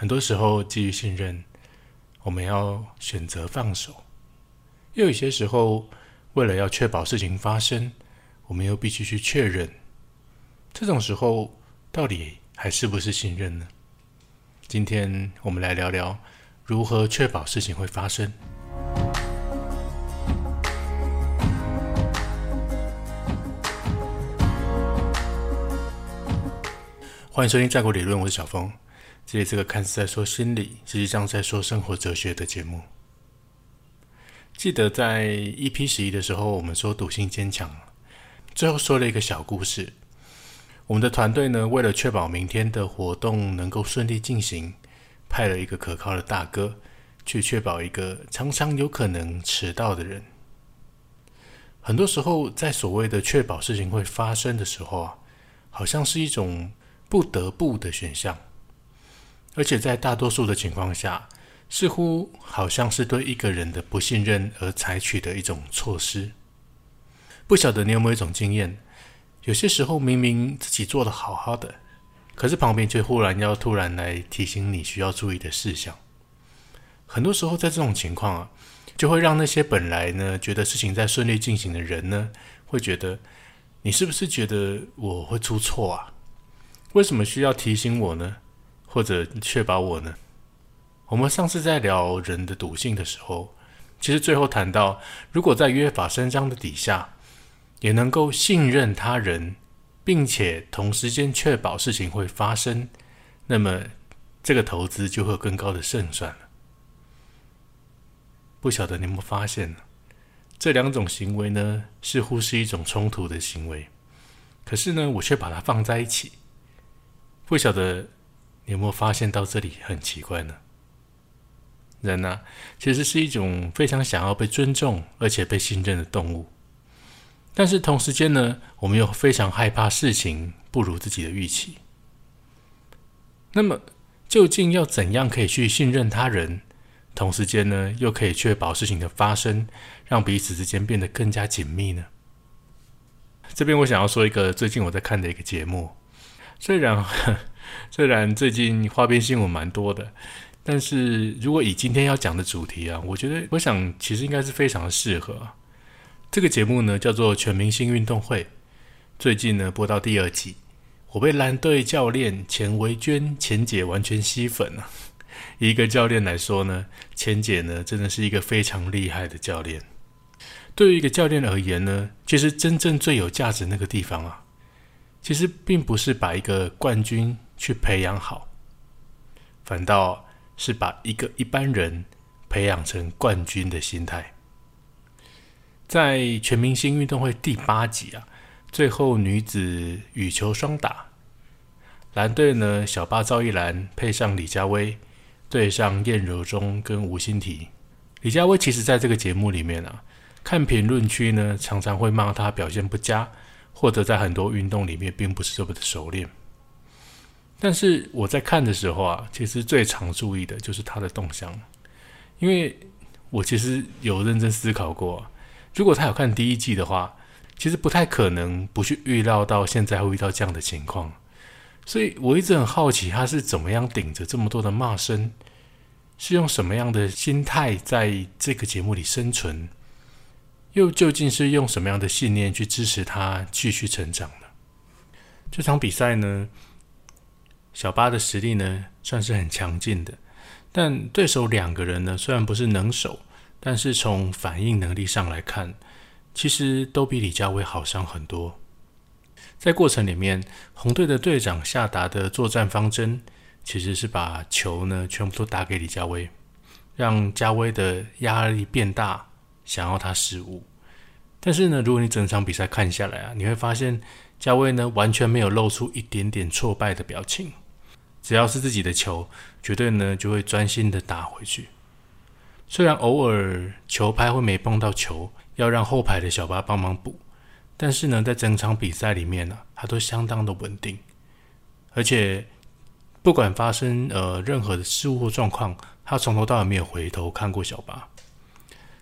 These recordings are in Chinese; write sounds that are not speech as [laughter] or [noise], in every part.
很多时候基于信任，我们要选择放手；又有些时候，为了要确保事情发生，我们又必须去确认。这种时候，到底还是不是信任呢？今天我们来聊聊如何确保事情会发生。欢迎收听《战国理论》，我是小峰。这里这个看似在说心理，实际上在说生活哲学的节目。记得在 EP 十一的时候，我们说赌性坚强，最后说了一个小故事。我们的团队呢，为了确保明天的活动能够顺利进行，派了一个可靠的大哥去确保一个常常有可能迟到的人。很多时候，在所谓的确保事情会发生的时候啊，好像是一种。不得不的选项，而且在大多数的情况下，似乎好像是对一个人的不信任而采取的一种措施。不晓得你有没有一种经验？有些时候明明自己做的好好的，可是旁边却忽然要突然来提醒你需要注意的事项。很多时候在这种情况啊，就会让那些本来呢觉得事情在顺利进行的人呢，会觉得你是不是觉得我会出错啊？为什么需要提醒我呢？或者确保我呢？我们上次在聊人的赌性的时候，其实最后谈到，如果在约法三章的底下，也能够信任他人，并且同时间确保事情会发生，那么这个投资就会有更高的胜算了。不晓得你有没有发现呢？这两种行为呢，似乎是一种冲突的行为，可是呢，我却把它放在一起。不晓得有没有发现到这里很奇怪呢？人呢，其实是一种非常想要被尊重而且被信任的动物，但是同时间呢，我们又非常害怕事情不如自己的预期。那么，究竟要怎样可以去信任他人，同时间呢，又可以确保事情的发生，让彼此之间变得更加紧密呢？这边我想要说一个最近我在看的一个节目。虽然 [laughs] 虽然最近花边新闻蛮多的，但是如果以今天要讲的主题啊，我觉得我想其实应该是非常的适合。这个节目呢叫做《全明星运动会》，最近呢播到第二季，我被蓝队教练钱维娟钱姐完全吸粉了。一个教练来说呢，钱姐呢真的是一个非常厉害的教练。对于一个教练而言呢，其实真正最有价值那个地方啊。其实并不是把一个冠军去培养好，反倒是把一个一般人培养成冠军的心态。在全明星运动会第八集啊，最后女子羽球双打，蓝队呢小巴赵一兰配上李佳薇对上燕柔中跟吴欣缇。李佳薇其实在这个节目里面啊，看评论区呢常常会骂她表现不佳。或者在很多运动里面并不是这么的熟练，但是我在看的时候啊，其实最常注意的就是他的动向，因为我其实有认真思考过，如果他有看第一季的话，其实不太可能不去预料到现在会遇到这样的情况，所以我一直很好奇他是怎么样顶着这么多的骂声，是用什么样的心态在这个节目里生存。又究竟是用什么样的信念去支持他继续成长呢？这场比赛呢，小巴的实力呢算是很强劲的，但对手两个人呢虽然不是能手，但是从反应能力上来看，其实都比李佳薇好上很多。在过程里面，红队的队长下达的作战方针，其实是把球呢全部都打给李佳薇，让佳薇的压力变大。想要他失误，但是呢，如果你整场比赛看下来啊，你会发现佳薇呢完全没有露出一点点挫败的表情。只要是自己的球，绝对呢就会专心的打回去。虽然偶尔球拍会没碰到球，要让后排的小巴帮忙补，但是呢，在整场比赛里面呢，他都相当的稳定，而且不管发生呃任何的失误或状况，他从头到尾没有回头看过小巴。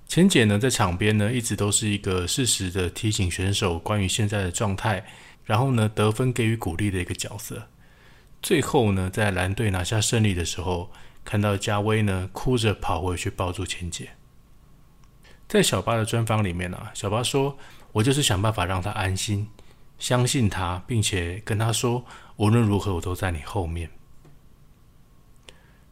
钱姐呢，在场边呢，一直都是一个适时的提醒选手关于现在的状态，然后呢，得分给予鼓励的一个角色。最后呢，在蓝队拿下胜利的时候，看到嘉威呢哭着跑回去抱住千姐。在小巴的专访里面啊，小巴说：“我就是想办法让他安心，相信他，并且跟他说，无论如何我都在你后面。”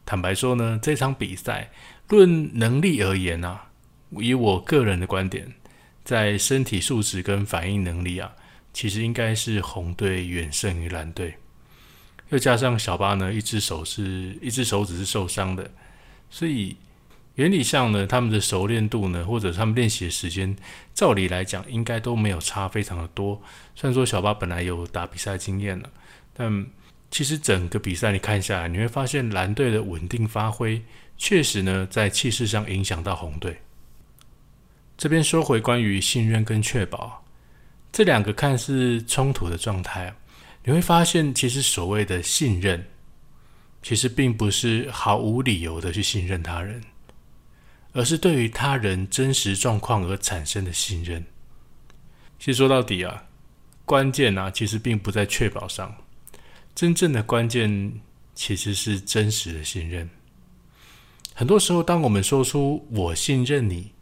坦白说呢，这场比赛论能力而言啊，以我个人的观点，在身体素质跟反应能力啊，其实应该是红队远胜于蓝队。又加上小巴呢，一只手是一只手指是受伤的，所以。原理上呢，他们的熟练度呢，或者他们练习的时间，照理来讲应该都没有差非常的多。虽然说小巴本来有打比赛经验了，但其实整个比赛你看下来，你会发现蓝队的稳定发挥，确实呢在气势上影响到红队。这边说回关于信任跟确保这两个看似冲突的状态，你会发现其实所谓的信任，其实并不是毫无理由的去信任他人。而是对于他人真实状况而产生的信任。其实说到底啊，关键啊，其实并不在确保上，真正的关键其实是真实的信任。很多时候，当我们说出“我信任你”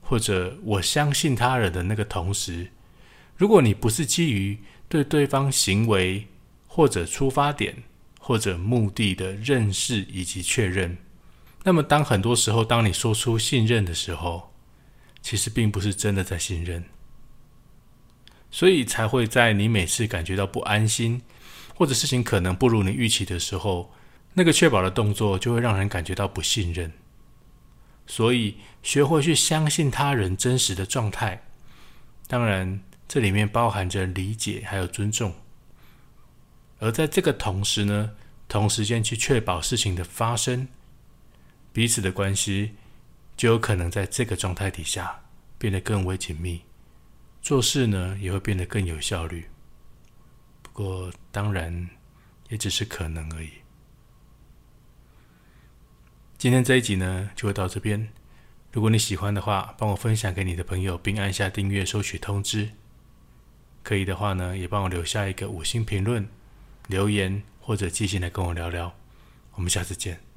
或者“我相信他人”的那个同时，如果你不是基于对对方行为或者出发点或者目的的认识以及确认。那么，当很多时候，当你说出信任的时候，其实并不是真的在信任，所以才会在你每次感觉到不安心，或者事情可能不如你预期的时候，那个确保的动作就会让人感觉到不信任。所以，学会去相信他人真实的状态，当然这里面包含着理解还有尊重，而在这个同时呢，同时间去确保事情的发生。彼此的关系就有可能在这个状态底下变得更为紧密，做事呢也会变得更有效率。不过，当然也只是可能而已。今天这一集呢就会到这边。如果你喜欢的话，帮我分享给你的朋友，并按下订阅，收取通知。可以的话呢，也帮我留下一个五星评论、留言或者寄信来跟我聊聊。我们下次见。